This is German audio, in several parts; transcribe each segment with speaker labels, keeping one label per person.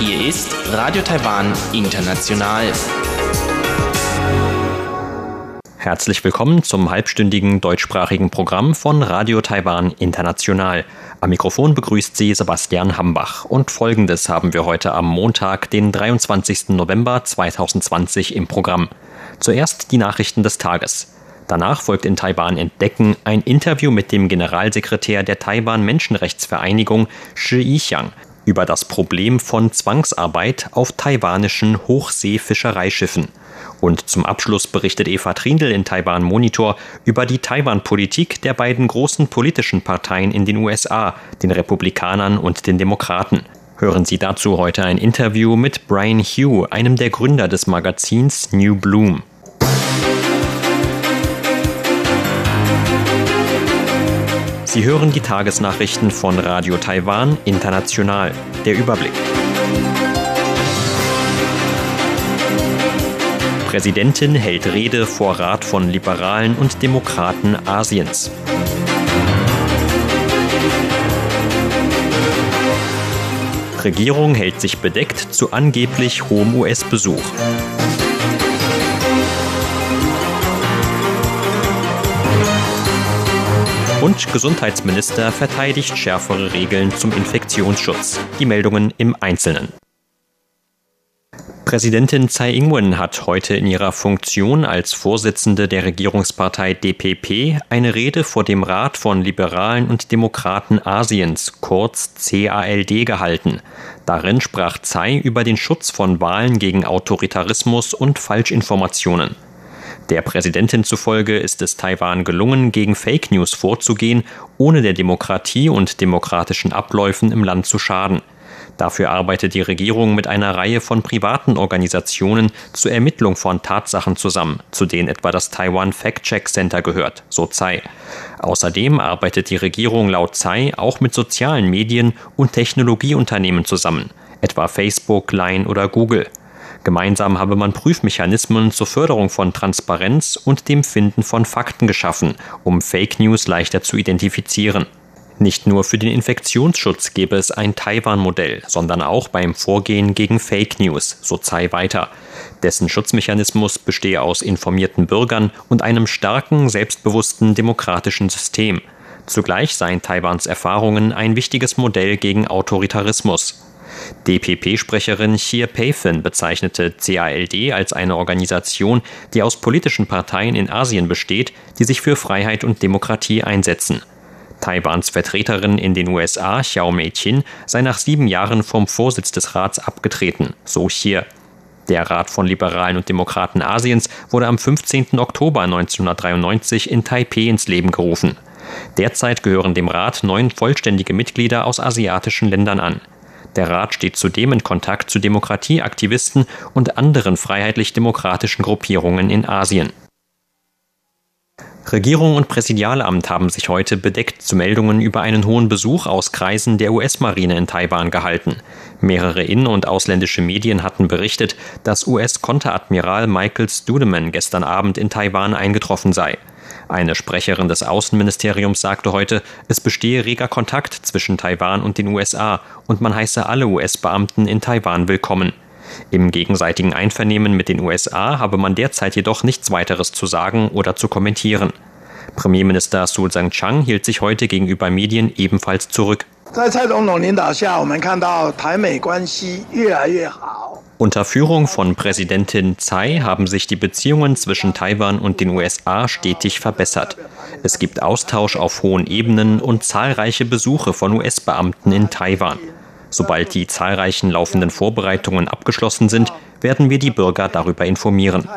Speaker 1: Hier ist Radio Taiwan International. Herzlich willkommen zum halbstündigen deutschsprachigen Programm von Radio Taiwan International. Am Mikrofon begrüßt Sie Sebastian Hambach und folgendes haben wir heute am Montag, den 23. November 2020 im Programm. Zuerst die Nachrichten des Tages. Danach folgt in Taiwan Entdecken ein Interview mit dem Generalsekretär der Taiwan Menschenrechtsvereinigung Shi Yixiang über das Problem von Zwangsarbeit auf taiwanischen Hochseefischereischiffen. Und zum Abschluss berichtet Eva Trindl in Taiwan Monitor über die Taiwan-Politik der beiden großen politischen Parteien in den USA, den Republikanern und den Demokraten. Hören Sie dazu heute ein Interview mit Brian Hugh, einem der Gründer des Magazins New Bloom. Sie hören die Tagesnachrichten von Radio Taiwan International. Der Überblick. Präsidentin hält Rede vor Rat von Liberalen und Demokraten Asiens. Regierung hält sich bedeckt zu angeblich hohem US-Besuch. Und Gesundheitsminister verteidigt schärfere Regeln zum Infektionsschutz. Die Meldungen im Einzelnen. Präsidentin Tsai Ing-wen hat heute in ihrer Funktion als Vorsitzende der Regierungspartei DPP eine Rede vor dem Rat von Liberalen und Demokraten Asiens, kurz CALD, gehalten. Darin sprach Tsai über den Schutz von Wahlen gegen Autoritarismus und Falschinformationen. Der Präsidentin zufolge ist es Taiwan gelungen, gegen Fake News vorzugehen, ohne der Demokratie und demokratischen Abläufen im Land zu schaden. Dafür arbeitet die Regierung mit einer Reihe von privaten Organisationen zur Ermittlung von Tatsachen zusammen, zu denen etwa das Taiwan Fact-Check Center gehört, so Tsai. Außerdem arbeitet die Regierung laut Tsai auch mit sozialen Medien und Technologieunternehmen zusammen, etwa Facebook, Line oder Google. Gemeinsam habe man Prüfmechanismen zur Förderung von Transparenz und dem Finden von Fakten geschaffen, um Fake News leichter zu identifizieren. Nicht nur für den Infektionsschutz gäbe es ein Taiwan-Modell, sondern auch beim Vorgehen gegen Fake News, so Tsai weiter. Dessen Schutzmechanismus bestehe aus informierten Bürgern und einem starken, selbstbewussten demokratischen System. Zugleich seien Taiwans Erfahrungen ein wichtiges Modell gegen Autoritarismus. DPP-Sprecherin Xie Peifin bezeichnete CALD als eine Organisation, die aus politischen Parteien in Asien besteht, die sich für Freiheit und Demokratie einsetzen. Taiwans Vertreterin in den USA, Xiao Mei-Chin, sei nach sieben Jahren vom Vorsitz des Rats abgetreten, so hier. Der Rat von Liberalen und Demokraten Asiens wurde am 15. Oktober 1993 in Taipeh ins Leben gerufen. Derzeit gehören dem Rat neun vollständige Mitglieder aus asiatischen Ländern an. Der Rat steht zudem in Kontakt zu Demokratieaktivisten und anderen freiheitlich-demokratischen Gruppierungen in Asien. Regierung und Präsidialamt haben sich heute bedeckt zu Meldungen über einen hohen Besuch aus Kreisen der US-Marine in Taiwan gehalten. Mehrere in- und ausländische Medien hatten berichtet, dass US-Konteradmiral Michael Studeman gestern Abend in Taiwan eingetroffen sei. Eine Sprecherin des Außenministeriums sagte heute, es bestehe reger Kontakt zwischen Taiwan und den USA und man heiße alle US-Beamten in Taiwan willkommen. Im gegenseitigen Einvernehmen mit den USA habe man derzeit jedoch nichts weiteres zu sagen oder zu kommentieren. Premierminister Su Tsang-Chang hielt sich heute gegenüber Medien ebenfalls zurück. Unter Führung von Präsidentin Tsai haben sich die Beziehungen zwischen Taiwan und den USA stetig verbessert. Es gibt Austausch auf hohen Ebenen und zahlreiche Besuche von US-Beamten in Taiwan. Sobald die zahlreichen laufenden Vorbereitungen abgeschlossen sind, werden wir die Bürger darüber informieren.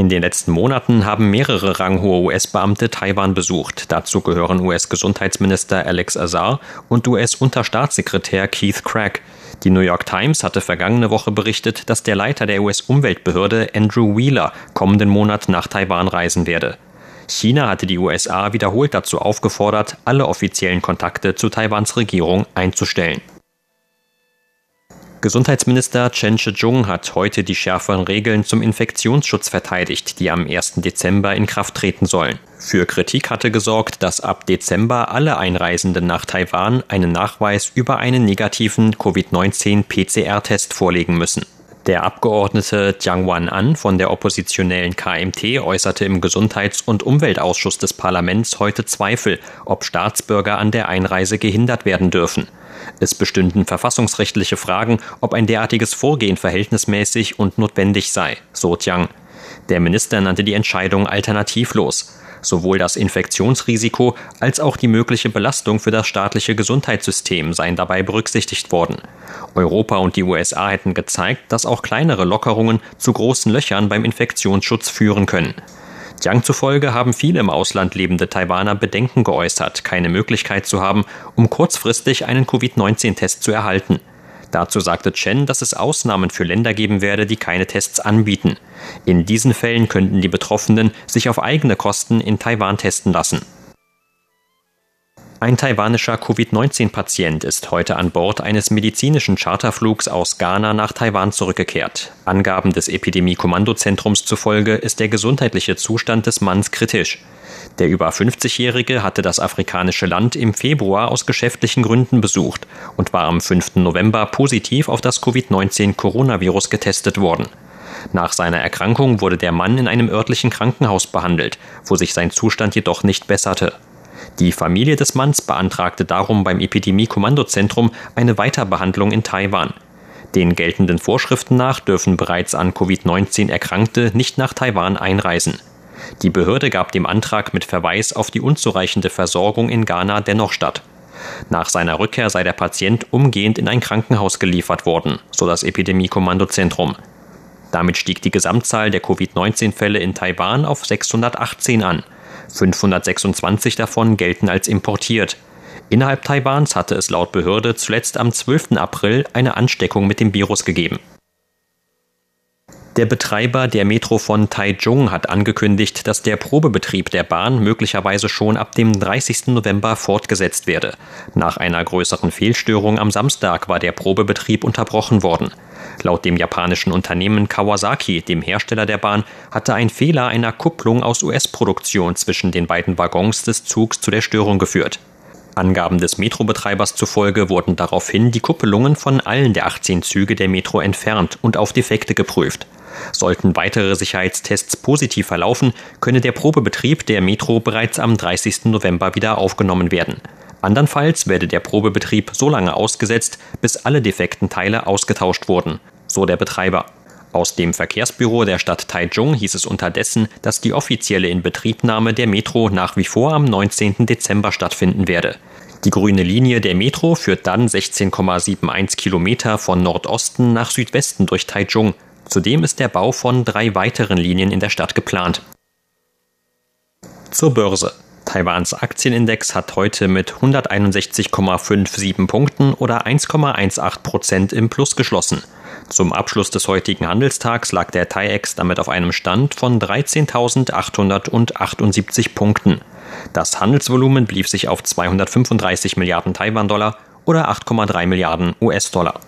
Speaker 1: In den letzten Monaten haben mehrere ranghohe US-Beamte Taiwan besucht. Dazu gehören US-Gesundheitsminister Alex Azar und US-Unterstaatssekretär Keith Craig. Die New York Times hatte vergangene Woche berichtet, dass der Leiter der US-Umweltbehörde Andrew Wheeler kommenden Monat nach Taiwan reisen werde. China hatte die USA wiederholt dazu aufgefordert, alle offiziellen Kontakte zu Taiwans Regierung einzustellen. Gesundheitsminister Chen Shih-chung hat heute die schärferen Regeln zum Infektionsschutz verteidigt, die am 1. Dezember in Kraft treten sollen. Für Kritik hatte gesorgt, dass ab Dezember alle Einreisenden nach Taiwan einen Nachweis über einen negativen Covid-19-PCR-Test vorlegen müssen. Der Abgeordnete Jiang Wan-an von der oppositionellen KMT äußerte im Gesundheits- und Umweltausschuss des Parlaments heute Zweifel, ob Staatsbürger an der Einreise gehindert werden dürfen. Es bestünden verfassungsrechtliche Fragen, ob ein derartiges Vorgehen verhältnismäßig und notwendig sei, so Jiang. Der Minister nannte die Entscheidung alternativlos. Sowohl das Infektionsrisiko als auch die mögliche Belastung für das staatliche Gesundheitssystem seien dabei berücksichtigt worden. Europa und die USA hätten gezeigt, dass auch kleinere Lockerungen zu großen Löchern beim Infektionsschutz führen können. Jiang zufolge haben viele im Ausland lebende Taiwaner Bedenken geäußert, keine Möglichkeit zu haben, um kurzfristig einen Covid-19-Test zu erhalten. Dazu sagte Chen, dass es Ausnahmen für Länder geben werde, die keine Tests anbieten. In diesen Fällen könnten die Betroffenen sich auf eigene Kosten in Taiwan testen lassen. Ein taiwanischer Covid-19-Patient ist heute an Bord eines medizinischen Charterflugs aus Ghana nach Taiwan zurückgekehrt. Angaben des Epidemie-Kommandozentrums zufolge ist der gesundheitliche Zustand des Manns kritisch. Der über 50-Jährige hatte das afrikanische Land im Februar aus geschäftlichen Gründen besucht und war am 5. November positiv auf das Covid-19-Coronavirus getestet worden. Nach seiner Erkrankung wurde der Mann in einem örtlichen Krankenhaus behandelt, wo sich sein Zustand jedoch nicht besserte. Die Familie des Manns beantragte darum beim Epidemie-Kommandozentrum eine Weiterbehandlung in Taiwan. Den geltenden Vorschriften nach dürfen bereits an Covid-19 Erkrankte nicht nach Taiwan einreisen. Die Behörde gab dem Antrag mit Verweis auf die unzureichende Versorgung in Ghana dennoch statt. Nach seiner Rückkehr sei der Patient umgehend in ein Krankenhaus geliefert worden, so das Epidemie-Kommandozentrum. Damit stieg die Gesamtzahl der Covid-19-Fälle in Taiwan auf 618 an. 526 davon gelten als importiert. Innerhalb Taiwans hatte es laut Behörde zuletzt am 12. April eine Ansteckung mit dem Virus gegeben. Der Betreiber der Metro von Taichung hat angekündigt, dass der Probebetrieb der Bahn möglicherweise schon ab dem 30. November fortgesetzt werde. Nach einer größeren Fehlstörung am Samstag war der Probebetrieb unterbrochen worden. Laut dem japanischen Unternehmen Kawasaki, dem Hersteller der Bahn, hatte ein Fehler einer Kupplung aus US-Produktion zwischen den beiden Waggons des Zugs zu der Störung geführt. Angaben des Metrobetreibers zufolge wurden daraufhin die Kuppelungen von allen der 18 Züge der Metro entfernt und auf Defekte geprüft. Sollten weitere Sicherheitstests positiv verlaufen, könne der Probebetrieb der Metro bereits am 30. November wieder aufgenommen werden. Andernfalls werde der Probebetrieb so lange ausgesetzt, bis alle defekten Teile ausgetauscht wurden, so der Betreiber. Aus dem Verkehrsbüro der Stadt Taichung hieß es unterdessen, dass die offizielle Inbetriebnahme der Metro nach wie vor am 19. Dezember stattfinden werde. Die grüne Linie der Metro führt dann 16,71 Kilometer von Nordosten nach Südwesten durch Taichung. Zudem ist der Bau von drei weiteren Linien in der Stadt geplant. Zur Börse. Taiwans Aktienindex hat heute mit 161,57 Punkten oder 1,18 Prozent im Plus geschlossen. Zum Abschluss des heutigen Handelstags lag der TAIEX damit auf einem Stand von 13.878 Punkten. Das Handelsvolumen blieb sich auf 235 Milliarden Taiwan-Dollar oder 8,3 Milliarden US-Dollar.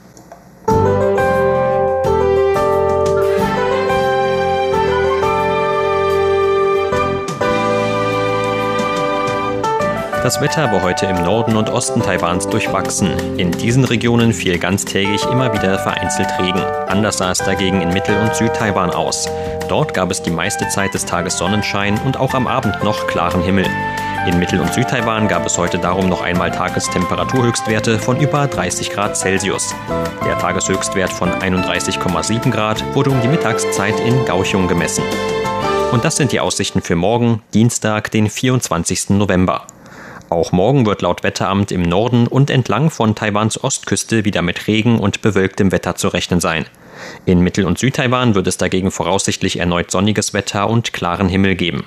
Speaker 1: Das Wetter war heute im Norden und Osten Taiwans durchwachsen. In diesen Regionen fiel ganztägig immer wieder vereinzelt Regen. Anders sah es dagegen in Mittel- und Südtaiwan aus. Dort gab es die meiste Zeit des Tages Sonnenschein und auch am Abend noch klaren Himmel. In Mittel- und Südtaiwan gab es heute darum noch einmal Tagestemperaturhöchstwerte von über 30 Grad Celsius. Der Tageshöchstwert von 31,7 Grad wurde um die Mittagszeit in Gauchung gemessen. Und das sind die Aussichten für morgen, Dienstag, den 24. November. Auch morgen wird laut Wetteramt im Norden und entlang von Taiwans Ostküste wieder mit Regen und bewölktem Wetter zu rechnen sein. In Mittel- und Südtaiwan wird es dagegen voraussichtlich erneut sonniges Wetter und klaren Himmel geben.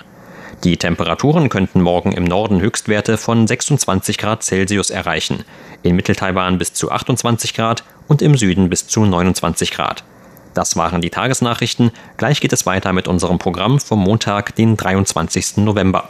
Speaker 1: Die Temperaturen könnten morgen im Norden Höchstwerte von 26 Grad Celsius erreichen, in Mitteltaiwan bis zu 28 Grad und im Süden bis zu 29 Grad. Das waren die Tagesnachrichten. Gleich geht es weiter mit unserem Programm vom Montag, den 23. November.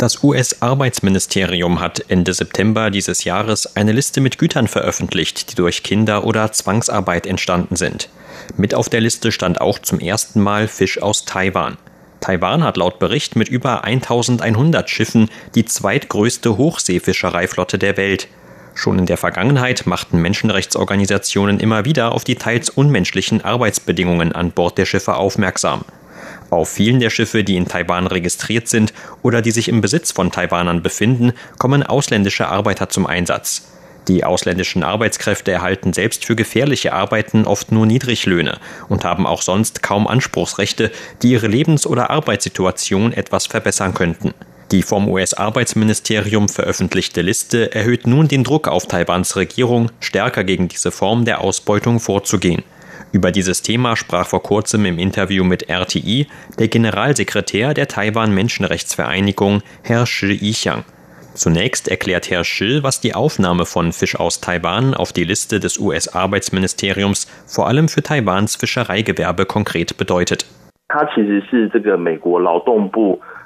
Speaker 1: Das US-Arbeitsministerium hat Ende September dieses Jahres eine Liste mit Gütern veröffentlicht, die durch Kinder- oder Zwangsarbeit entstanden sind. Mit auf der Liste stand auch zum ersten Mal Fisch aus Taiwan. Taiwan hat laut Bericht mit über 1100 Schiffen die zweitgrößte Hochseefischereiflotte der Welt. Schon in der Vergangenheit machten Menschenrechtsorganisationen immer wieder auf die teils unmenschlichen Arbeitsbedingungen an Bord der Schiffe aufmerksam. Auf vielen der Schiffe, die in Taiwan registriert sind oder die sich im Besitz von Taiwanern befinden, kommen ausländische Arbeiter zum Einsatz. Die ausländischen Arbeitskräfte erhalten selbst für gefährliche Arbeiten oft nur Niedriglöhne und haben auch sonst kaum Anspruchsrechte, die ihre Lebens- oder Arbeitssituation etwas verbessern könnten. Die vom US-Arbeitsministerium veröffentlichte Liste erhöht nun den Druck auf Taiwans Regierung, stärker gegen diese Form der Ausbeutung vorzugehen. Über dieses Thema sprach vor kurzem im Interview mit RTI der Generalsekretär der Taiwan Menschenrechtsvereinigung, Herr Shi Yixiang. Zunächst erklärt Herr Shi, was die Aufnahme von Fisch aus Taiwan auf die Liste des US-Arbeitsministeriums vor allem für Taiwans Fischereigewerbe konkret bedeutet.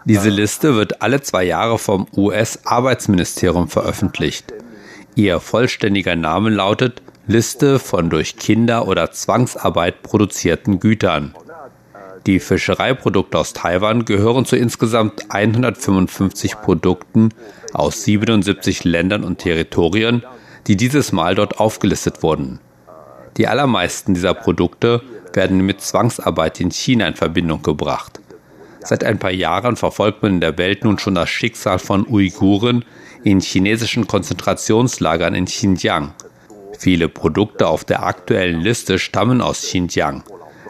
Speaker 2: Diese Liste wird alle zwei Jahre vom US-Arbeitsministerium veröffentlicht. Ihr vollständiger Name lautet Liste von durch Kinder oder Zwangsarbeit produzierten Gütern. Die Fischereiprodukte aus Taiwan gehören zu insgesamt 155 Produkten aus 77 Ländern und Territorien, die dieses Mal dort aufgelistet wurden. Die allermeisten dieser Produkte werden mit Zwangsarbeit in China in Verbindung gebracht. Seit ein paar Jahren verfolgt man in der Welt nun schon das Schicksal von Uiguren in chinesischen Konzentrationslagern in Xinjiang. Viele Produkte auf der aktuellen Liste stammen aus Xinjiang.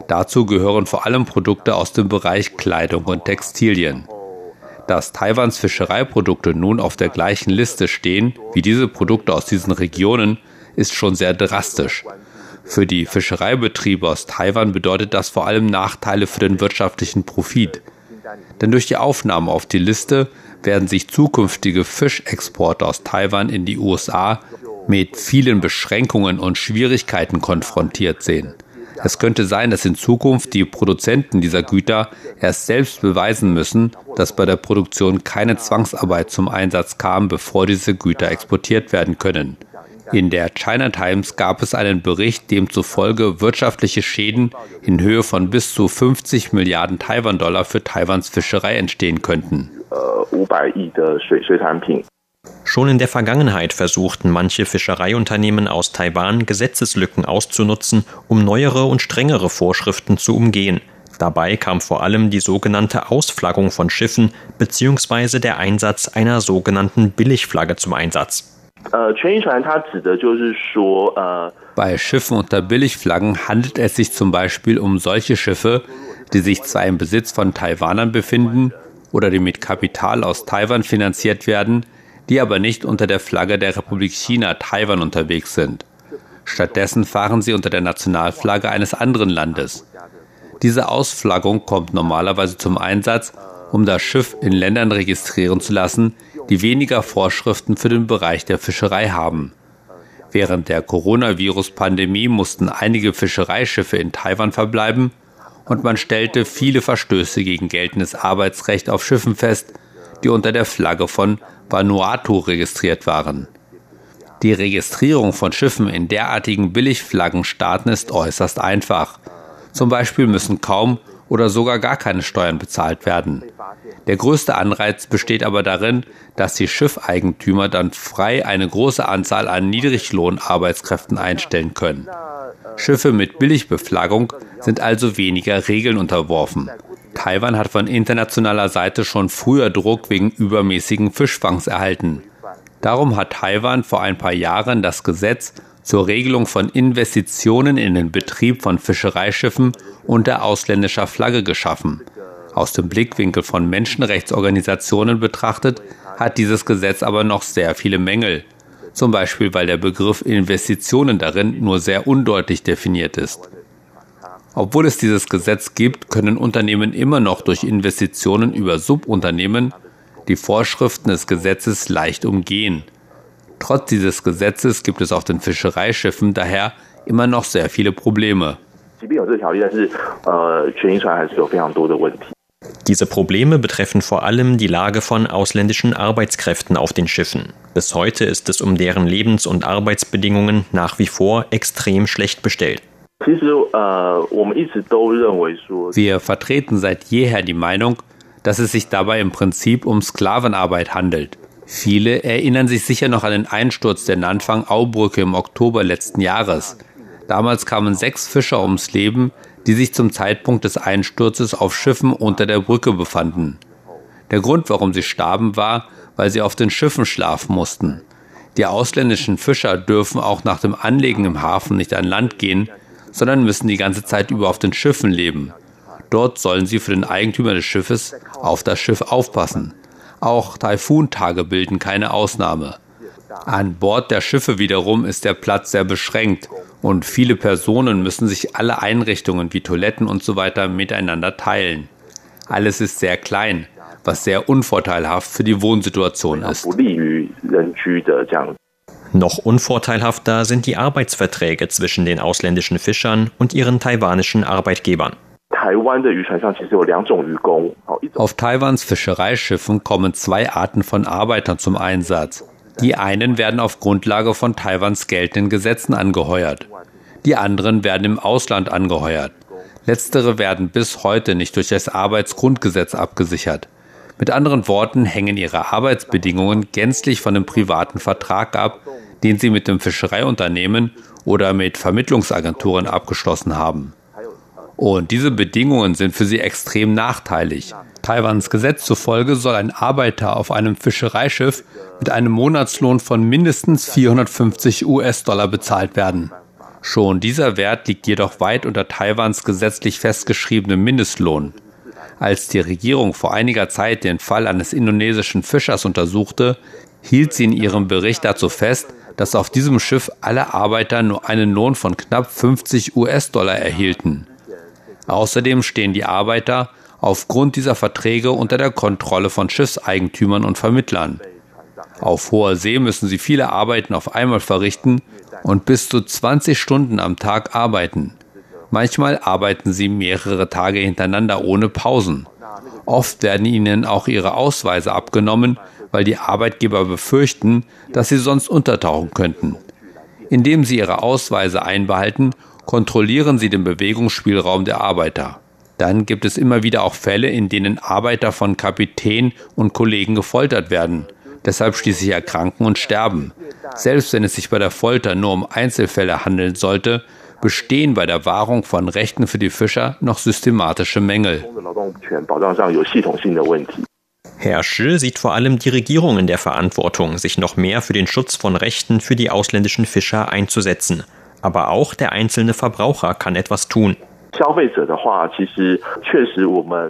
Speaker 2: Dazu gehören vor allem Produkte aus dem Bereich Kleidung und Textilien. Dass Taiwans Fischereiprodukte nun auf der gleichen Liste stehen wie diese Produkte aus diesen Regionen, ist schon sehr drastisch. Für die Fischereibetriebe aus Taiwan bedeutet das vor allem Nachteile für den wirtschaftlichen Profit. Denn durch die Aufnahme auf die Liste werden sich zukünftige Fischexporte aus Taiwan in die USA mit vielen Beschränkungen und Schwierigkeiten konfrontiert sehen. Es könnte sein, dass in Zukunft die Produzenten dieser Güter erst selbst beweisen müssen, dass bei der Produktion keine Zwangsarbeit zum Einsatz kam, bevor diese Güter exportiert werden können. In der China Times gab es einen Bericht, demzufolge wirtschaftliche Schäden in Höhe von bis zu 50 Milliarden Taiwan-Dollar für Taiwans Fischerei entstehen könnten.
Speaker 1: Schon in der Vergangenheit versuchten manche Fischereiunternehmen aus Taiwan Gesetzeslücken auszunutzen, um neuere und strengere Vorschriften zu umgehen. Dabei kam vor allem die sogenannte Ausflaggung von Schiffen bzw. der Einsatz einer sogenannten Billigflagge zum Einsatz.
Speaker 2: Bei Schiffen unter Billigflaggen handelt es sich zum Beispiel um solche Schiffe, die sich zwar im Besitz von Taiwanern befinden oder die mit Kapital aus Taiwan finanziert werden, die aber nicht unter der Flagge der Republik China Taiwan unterwegs sind. Stattdessen fahren sie unter der Nationalflagge eines anderen Landes. Diese Ausflaggung kommt normalerweise zum Einsatz, um das Schiff in Ländern registrieren zu lassen, die weniger Vorschriften für den Bereich der Fischerei haben. Während der Coronavirus-Pandemie mussten einige Fischereischiffe in Taiwan verbleiben und man stellte viele Verstöße gegen geltendes Arbeitsrecht auf Schiffen fest, die unter der Flagge von Vanuatu registriert waren. Die Registrierung von Schiffen in derartigen Billigflaggenstaaten ist äußerst einfach. Zum Beispiel müssen kaum oder sogar gar keine Steuern bezahlt werden. Der größte Anreiz besteht aber darin, dass die Schiffeigentümer dann frei eine große Anzahl an Niedriglohnarbeitskräften einstellen können. Schiffe mit Billigbeflaggung sind also weniger Regeln unterworfen. Taiwan hat von internationaler Seite schon früher Druck wegen übermäßigen Fischfangs erhalten. Darum hat Taiwan vor ein paar Jahren das Gesetz zur Regelung von Investitionen in den Betrieb von Fischereischiffen unter ausländischer Flagge geschaffen. Aus dem Blickwinkel von Menschenrechtsorganisationen betrachtet hat dieses Gesetz aber noch sehr viele Mängel. Zum Beispiel, weil der Begriff Investitionen darin nur sehr undeutlich definiert ist. Obwohl es dieses Gesetz gibt, können Unternehmen immer noch durch Investitionen über Subunternehmen die Vorschriften des Gesetzes leicht umgehen. Trotz dieses Gesetzes gibt es auf den Fischereischiffen daher immer noch sehr viele Probleme.
Speaker 1: Diese Probleme betreffen vor allem die Lage von ausländischen Arbeitskräften auf den Schiffen. Bis heute ist es um deren Lebens- und Arbeitsbedingungen nach wie vor extrem schlecht bestellt.
Speaker 2: Wir vertreten seit jeher die Meinung, dass es sich dabei im Prinzip um Sklavenarbeit handelt. Viele erinnern sich sicher noch an den Einsturz der Nanfang-Au-Brücke im Oktober letzten Jahres. Damals kamen sechs Fischer ums Leben, die sich zum Zeitpunkt des Einsturzes auf Schiffen unter der Brücke befanden. Der Grund, warum sie starben, war, weil sie auf den Schiffen schlafen mussten. Die ausländischen Fischer dürfen auch nach dem Anlegen im Hafen nicht an Land gehen, sondern müssen die ganze Zeit über auf den Schiffen leben. Dort sollen sie für den Eigentümer des Schiffes auf das Schiff aufpassen. Auch Taifuntage bilden keine Ausnahme. An Bord der Schiffe wiederum ist der Platz sehr beschränkt und viele Personen müssen sich alle Einrichtungen wie Toiletten und so weiter miteinander teilen. Alles ist sehr klein, was sehr unvorteilhaft für die Wohnsituation ist.
Speaker 1: Noch unvorteilhafter sind die Arbeitsverträge zwischen den ausländischen Fischern und ihren taiwanischen Arbeitgebern.
Speaker 2: Auf Taiwans Fischereischiffen kommen zwei Arten von Arbeitern zum Einsatz. Die einen werden auf Grundlage von Taiwans geltenden Gesetzen angeheuert. Die anderen werden im Ausland angeheuert. Letztere werden bis heute nicht durch das Arbeitsgrundgesetz abgesichert. Mit anderen Worten hängen ihre Arbeitsbedingungen gänzlich von dem privaten Vertrag ab, den sie mit dem Fischereiunternehmen oder mit Vermittlungsagenturen abgeschlossen haben. Und diese Bedingungen sind für sie extrem nachteilig. Taiwans Gesetz zufolge soll ein Arbeiter auf einem Fischereischiff mit einem Monatslohn von mindestens 450 US-Dollar bezahlt werden. Schon dieser Wert liegt jedoch weit unter Taiwans gesetzlich festgeschriebenem Mindestlohn. Als die Regierung vor einiger Zeit den Fall eines indonesischen Fischers untersuchte, hielt sie in ihrem Bericht dazu fest, dass auf diesem Schiff alle Arbeiter nur einen Lohn von knapp 50 US-Dollar erhielten. Außerdem stehen die Arbeiter aufgrund dieser Verträge unter der Kontrolle von Schiffseigentümern und Vermittlern. Auf hoher See müssen sie viele Arbeiten auf einmal verrichten und bis zu 20 Stunden am Tag arbeiten. Manchmal arbeiten sie mehrere Tage hintereinander ohne Pausen. Oft werden ihnen auch ihre Ausweise abgenommen, weil die Arbeitgeber befürchten, dass sie sonst untertauchen könnten. Indem sie ihre Ausweise einbehalten kontrollieren sie den Bewegungsspielraum der Arbeiter. Dann gibt es immer wieder auch Fälle, in denen Arbeiter von Kapitän und Kollegen gefoltert werden, deshalb schließlich erkranken und sterben. Selbst wenn es sich bei der Folter nur um Einzelfälle handeln sollte, bestehen bei der Wahrung von Rechten für die Fischer noch systematische Mängel.
Speaker 1: Herr Shi sieht vor allem die Regierung in der Verantwortung, sich noch mehr für den Schutz von Rechten für die ausländischen Fischer einzusetzen aber auch der einzelne Verbraucher kann etwas tun.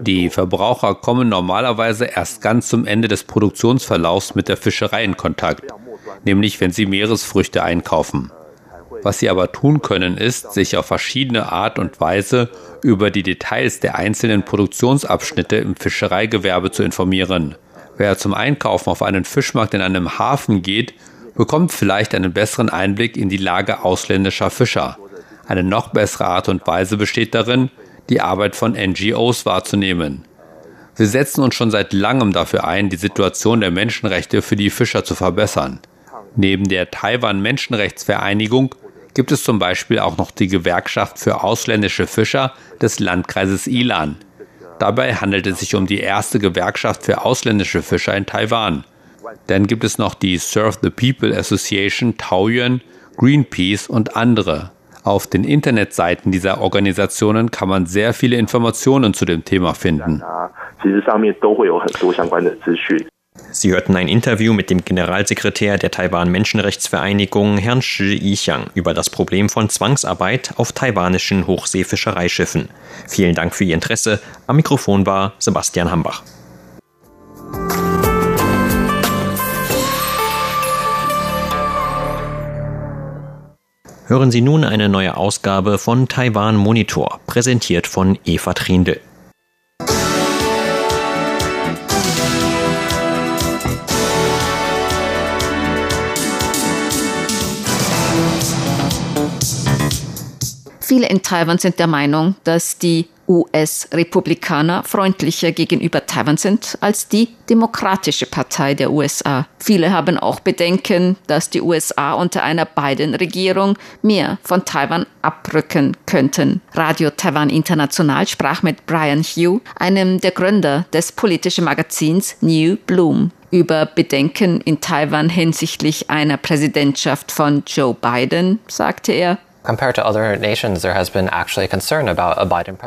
Speaker 2: Die Verbraucher kommen normalerweise erst ganz zum Ende des Produktionsverlaufs mit der Fischerei in Kontakt, nämlich wenn sie Meeresfrüchte einkaufen. Was sie aber tun können, ist, sich auf verschiedene Art und Weise über die Details der einzelnen Produktionsabschnitte im Fischereigewerbe zu informieren. Wer zum Einkaufen auf einen Fischmarkt in einem Hafen geht, bekommt vielleicht einen besseren Einblick in die Lage ausländischer Fischer. Eine noch bessere Art und Weise besteht darin, die Arbeit von NGOs wahrzunehmen. Wir setzen uns schon seit langem dafür ein, die Situation der Menschenrechte für die Fischer zu verbessern. Neben der Taiwan Menschenrechtsvereinigung gibt es zum Beispiel auch noch die Gewerkschaft für ausländische Fischer des Landkreises Ilan. Dabei handelt es sich um die erste Gewerkschaft für ausländische Fischer in Taiwan. Dann gibt es noch die Serve the People Association, Taoyuan, Greenpeace und andere. Auf den Internetseiten dieser Organisationen kann man sehr viele Informationen zu dem Thema finden.
Speaker 1: Sie hörten ein Interview mit dem Generalsekretär der Taiwan Menschenrechtsvereinigung, Herrn Shi Yixiang, über das Problem von Zwangsarbeit auf taiwanischen Hochseefischereischiffen. Vielen Dank für Ihr Interesse. Am Mikrofon war Sebastian Hambach. Hören Sie nun eine neue Ausgabe von Taiwan Monitor, präsentiert von Eva Trindl.
Speaker 3: Viele in Taiwan sind der Meinung, dass die US-Republikaner freundlicher gegenüber Taiwan sind als die Demokratische Partei der USA. Viele haben auch Bedenken, dass die USA unter einer Biden-Regierung mehr von Taiwan abrücken könnten. Radio Taiwan International sprach mit Brian Hugh, einem der Gründer des politischen Magazins New Bloom über Bedenken in Taiwan hinsichtlich einer Präsidentschaft von Joe Biden, sagte er.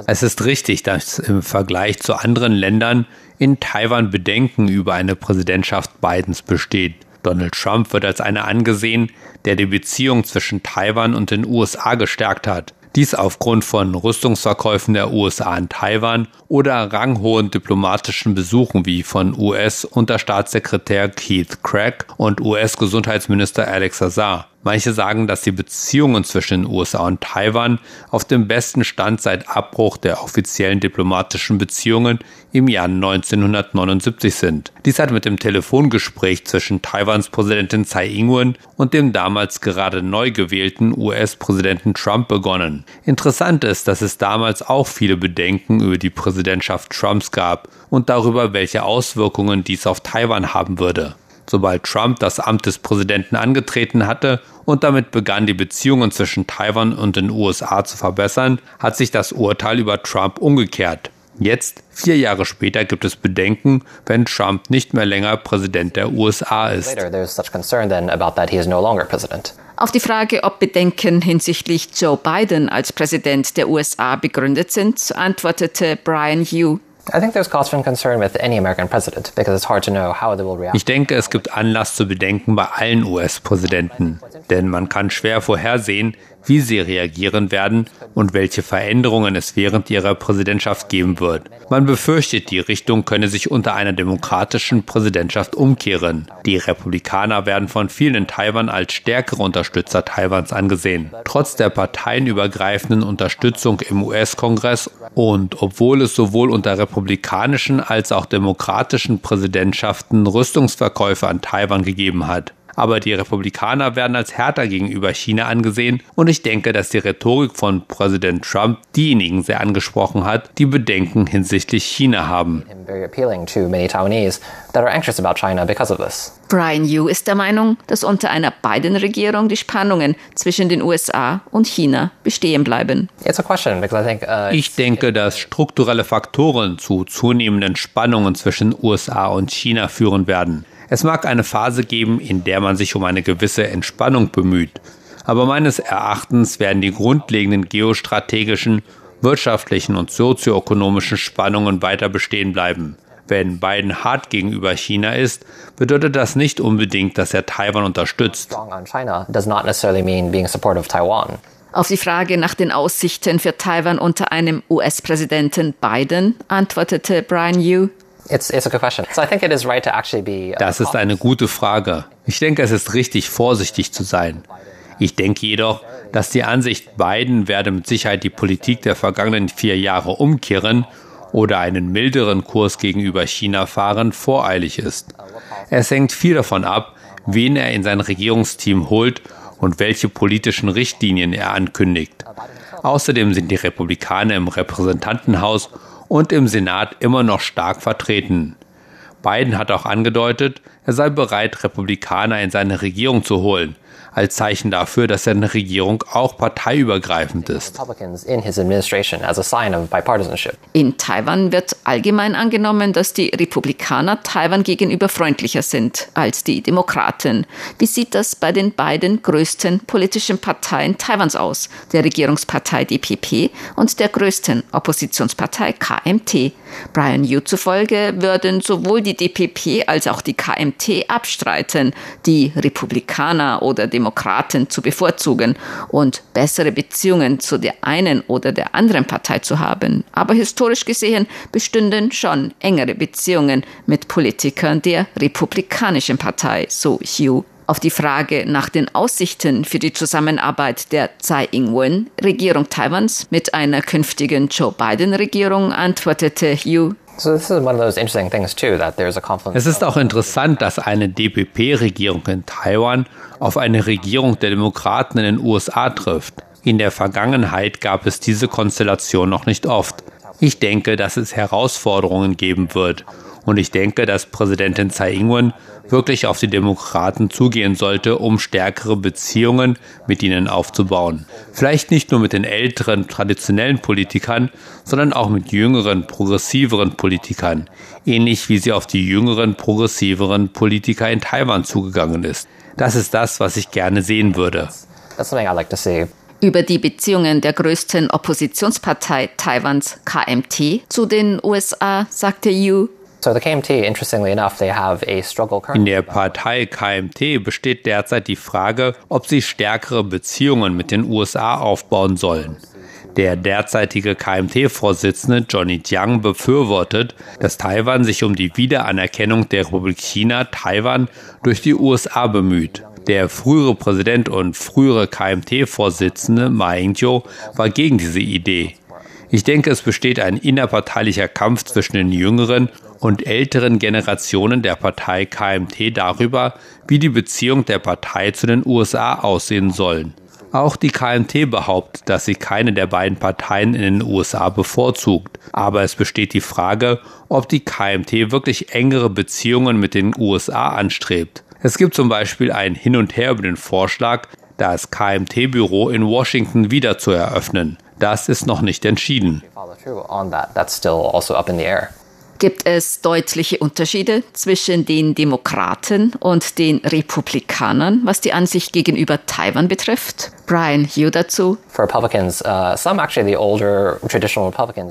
Speaker 2: Es ist richtig, dass im Vergleich zu anderen Ländern in Taiwan Bedenken über eine Präsidentschaft Bidens besteht. Donald Trump wird als einer angesehen, der die Beziehung zwischen Taiwan und den USA gestärkt hat. Dies aufgrund von Rüstungsverkäufen der USA an Taiwan oder ranghohen diplomatischen Besuchen wie von US-Unterstaatssekretär Keith Craig und US-Gesundheitsminister Alex Azar. Manche sagen, dass die Beziehungen zwischen den USA und Taiwan auf dem besten Stand seit Abbruch der offiziellen diplomatischen Beziehungen im Jahr 1979 sind. Dies hat mit dem Telefongespräch zwischen Taiwans Präsidentin Tsai Ing-wen und dem damals gerade neu gewählten US-Präsidenten Trump begonnen. Interessant ist, dass es damals auch viele Bedenken über die Präsidentschaft Trumps gab und darüber, welche Auswirkungen dies auf Taiwan haben würde sobald Trump das Amt des Präsidenten angetreten hatte und damit begann, die Beziehungen zwischen Taiwan und den USA zu verbessern, hat sich das Urteil über Trump umgekehrt. Jetzt, vier Jahre später, gibt es Bedenken, wenn Trump nicht mehr länger Präsident der USA ist.
Speaker 3: Auf die Frage, ob Bedenken hinsichtlich Joe Biden als Präsident der USA begründet sind, antwortete Brian Hugh,
Speaker 2: ich denke, es gibt Anlass zu Bedenken bei allen US-Präsidenten, denn man kann schwer vorhersehen, wie sie reagieren werden und welche Veränderungen es während ihrer Präsidentschaft geben wird. Man befürchtet, die Richtung könne sich unter einer demokratischen Präsidentschaft umkehren. Die Republikaner werden von vielen in Taiwan als stärkere Unterstützer Taiwans angesehen. Trotz der parteienübergreifenden Unterstützung im US-Kongress und obwohl es sowohl unter republikanischen als auch demokratischen Präsidentschaften Rüstungsverkäufe an Taiwan gegeben hat aber die Republikaner werden als härter gegenüber China angesehen und ich denke, dass die Rhetorik von Präsident Trump diejenigen sehr angesprochen hat, die Bedenken hinsichtlich China haben.
Speaker 3: Brian Yu ist der Meinung, dass unter einer Biden-Regierung die Spannungen zwischen den USA und China bestehen bleiben.
Speaker 2: Uh, ich denke, dass strukturelle Faktoren zu zunehmenden Spannungen zwischen USA und China führen werden. Es mag eine Phase geben, in der man sich um eine gewisse Entspannung bemüht, aber meines Erachtens werden die grundlegenden geostrategischen, wirtschaftlichen und sozioökonomischen Spannungen weiter bestehen bleiben. Wenn Biden hart gegenüber China ist, bedeutet das nicht unbedingt, dass er Taiwan unterstützt.
Speaker 3: Auf die Frage nach den Aussichten für Taiwan unter einem US-Präsidenten Biden antwortete Brian Yu,
Speaker 2: das ist eine gute Frage. Ich denke, es ist richtig, vorsichtig zu sein. Ich denke jedoch, dass die Ansicht, Biden werde mit Sicherheit die Politik der vergangenen vier Jahre umkehren oder einen milderen Kurs gegenüber China fahren, voreilig ist. Es hängt viel davon ab, wen er in sein Regierungsteam holt und welche politischen Richtlinien er ankündigt. Außerdem sind die Republikaner im Repräsentantenhaus und im Senat immer noch stark vertreten. Biden hat auch angedeutet, er sei bereit, Republikaner in seine Regierung zu holen, als Zeichen dafür, dass seine Regierung auch parteiübergreifend ist.
Speaker 3: In Taiwan wird allgemein angenommen, dass die Republikaner Taiwan gegenüber freundlicher sind als die Demokraten. Wie sieht das bei den beiden größten politischen Parteien Taiwans aus, der Regierungspartei DPP und der größten Oppositionspartei KMT? Brian Yu zufolge würden sowohl die DPP als auch die KMT abstreiten, die Republikaner oder Demokraten zu bevorzugen und bessere Beziehungen zu der einen oder der anderen Partei zu haben. Aber historisch gesehen bestünden schon engere Beziehungen mit Politikern der Republikanischen Partei, so Hugh. Auf die Frage nach den Aussichten für die Zusammenarbeit der Tsai Ing-wen, Regierung Taiwans, mit einer künftigen Joe Biden-Regierung antwortete Yu,
Speaker 2: es ist auch interessant, dass eine DPP-Regierung in Taiwan auf eine Regierung der Demokraten in den USA trifft. In der Vergangenheit gab es diese Konstellation noch nicht oft. Ich denke, dass es Herausforderungen geben wird und ich denke, dass Präsidentin Tsai Ing-wen wirklich auf die Demokraten zugehen sollte, um stärkere Beziehungen mit ihnen aufzubauen. Vielleicht nicht nur mit den älteren, traditionellen Politikern, sondern auch mit jüngeren, progressiveren Politikern, ähnlich wie sie auf die jüngeren, progressiveren Politiker in Taiwan zugegangen ist. Das ist das, was ich gerne sehen würde.
Speaker 3: Über die Beziehungen der größten Oppositionspartei Taiwans KMT zu den USA sagte Yu,
Speaker 2: in der Partei KMT besteht derzeit die Frage, ob sie stärkere Beziehungen mit den USA aufbauen sollen. Der derzeitige KMT-Vorsitzende Johnny Jiang befürwortet, dass Taiwan sich um die Wiederanerkennung der Republik China Taiwan durch die USA bemüht. Der frühere Präsident und frühere KMT-Vorsitzende Ma Ying-jeou war gegen diese Idee. Ich denke, es besteht ein innerparteilicher Kampf zwischen den jüngeren und älteren Generationen der Partei KMT darüber, wie die Beziehung der Partei zu den USA aussehen sollen. Auch die KMT behauptet, dass sie keine der beiden Parteien in den USA bevorzugt. Aber es besteht die Frage, ob die KMT wirklich engere Beziehungen mit den USA anstrebt. Es gibt zum Beispiel ein Hin und Her über den Vorschlag, das KMT-Büro in Washington wieder zu eröffnen. Das ist noch nicht entschieden.
Speaker 3: Gibt es deutliche Unterschiede zwischen den Demokraten und den Republikanern, was die Ansicht gegenüber Taiwan betrifft? Brian Hugh dazu. Uh,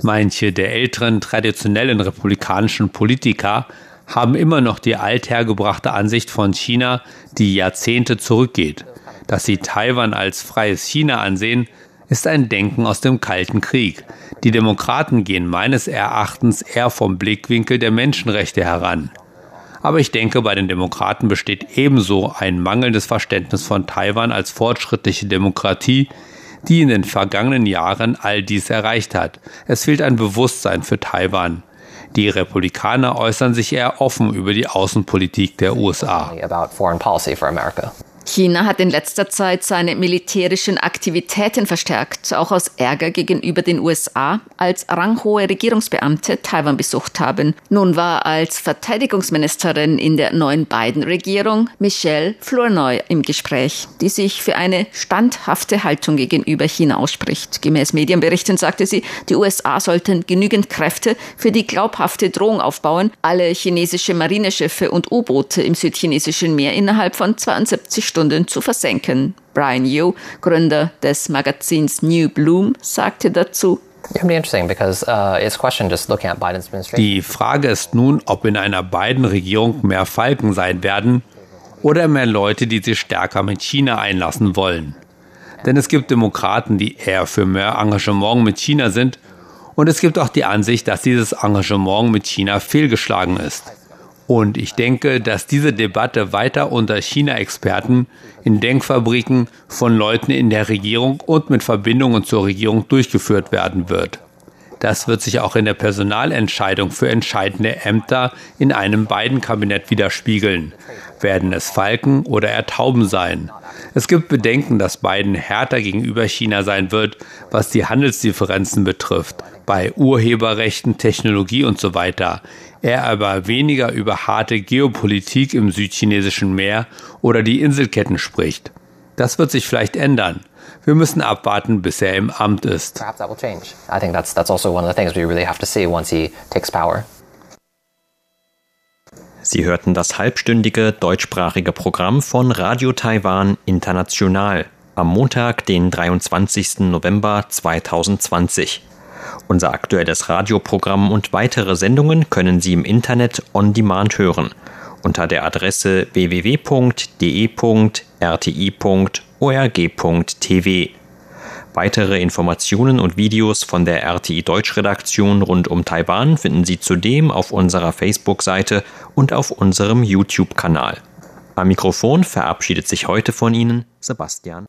Speaker 2: Manche der älteren traditionellen republikanischen Politiker haben immer noch die althergebrachte Ansicht von China, die Jahrzehnte zurückgeht. Dass sie Taiwan als freies China ansehen, ist ein Denken aus dem Kalten Krieg. Die Demokraten gehen meines Erachtens eher vom Blickwinkel der Menschenrechte heran. Aber ich denke, bei den Demokraten besteht ebenso ein mangelndes Verständnis von Taiwan als fortschrittliche Demokratie, die in den vergangenen Jahren all dies erreicht hat. Es fehlt ein Bewusstsein für Taiwan. Die Republikaner äußern sich eher offen über die Außenpolitik der USA.
Speaker 3: China hat in letzter Zeit seine militärischen Aktivitäten verstärkt, auch aus Ärger gegenüber den USA, als ranghohe Regierungsbeamte Taiwan besucht haben. Nun war als Verteidigungsministerin in der neuen Biden-Regierung Michelle Flournoy im Gespräch, die sich für eine standhafte Haltung gegenüber China ausspricht. Gemäß Medienberichten sagte sie, die USA sollten genügend Kräfte für die glaubhafte Drohung aufbauen, alle chinesische Marineschiffe und U-Boote im südchinesischen Meer innerhalb von 72 Stunden zu versenken. Brian Yu, Gründer des Magazins New Bloom, sagte dazu,
Speaker 2: uh, die Frage ist nun, ob in einer Biden-Regierung mehr Falken sein werden oder mehr Leute, die sich stärker mit China einlassen wollen. Denn es gibt Demokraten, die eher für mehr Engagement mit China sind und es gibt auch die Ansicht, dass dieses Engagement mit China fehlgeschlagen ist. Und ich denke, dass diese Debatte weiter unter China-Experten in Denkfabriken von Leuten in der Regierung und mit Verbindungen zur Regierung durchgeführt werden wird. Das wird sich auch in der Personalentscheidung für entscheidende Ämter in einem beiden Kabinett widerspiegeln. Werden es Falken oder eher Tauben sein? Es gibt Bedenken, dass Biden härter gegenüber China sein wird, was die Handelsdifferenzen betrifft, bei Urheberrechten, Technologie und so weiter. Er aber weniger über harte Geopolitik im südchinesischen Meer oder die Inselketten spricht. Das wird sich vielleicht ändern. Wir müssen abwarten, bis er im Amt ist.
Speaker 1: Sie hörten das halbstündige deutschsprachige Programm von Radio Taiwan International am Montag, den 23. November 2020. Unser aktuelles Radioprogramm und weitere Sendungen können Sie im Internet on demand hören unter der Adresse www.de.rti.org.tv. Weitere Informationen und Videos von der RTI Deutschredaktion rund um Taiwan finden Sie zudem auf unserer Facebook-Seite und auf unserem YouTube-Kanal. Am Mikrofon verabschiedet sich heute von Ihnen Sebastian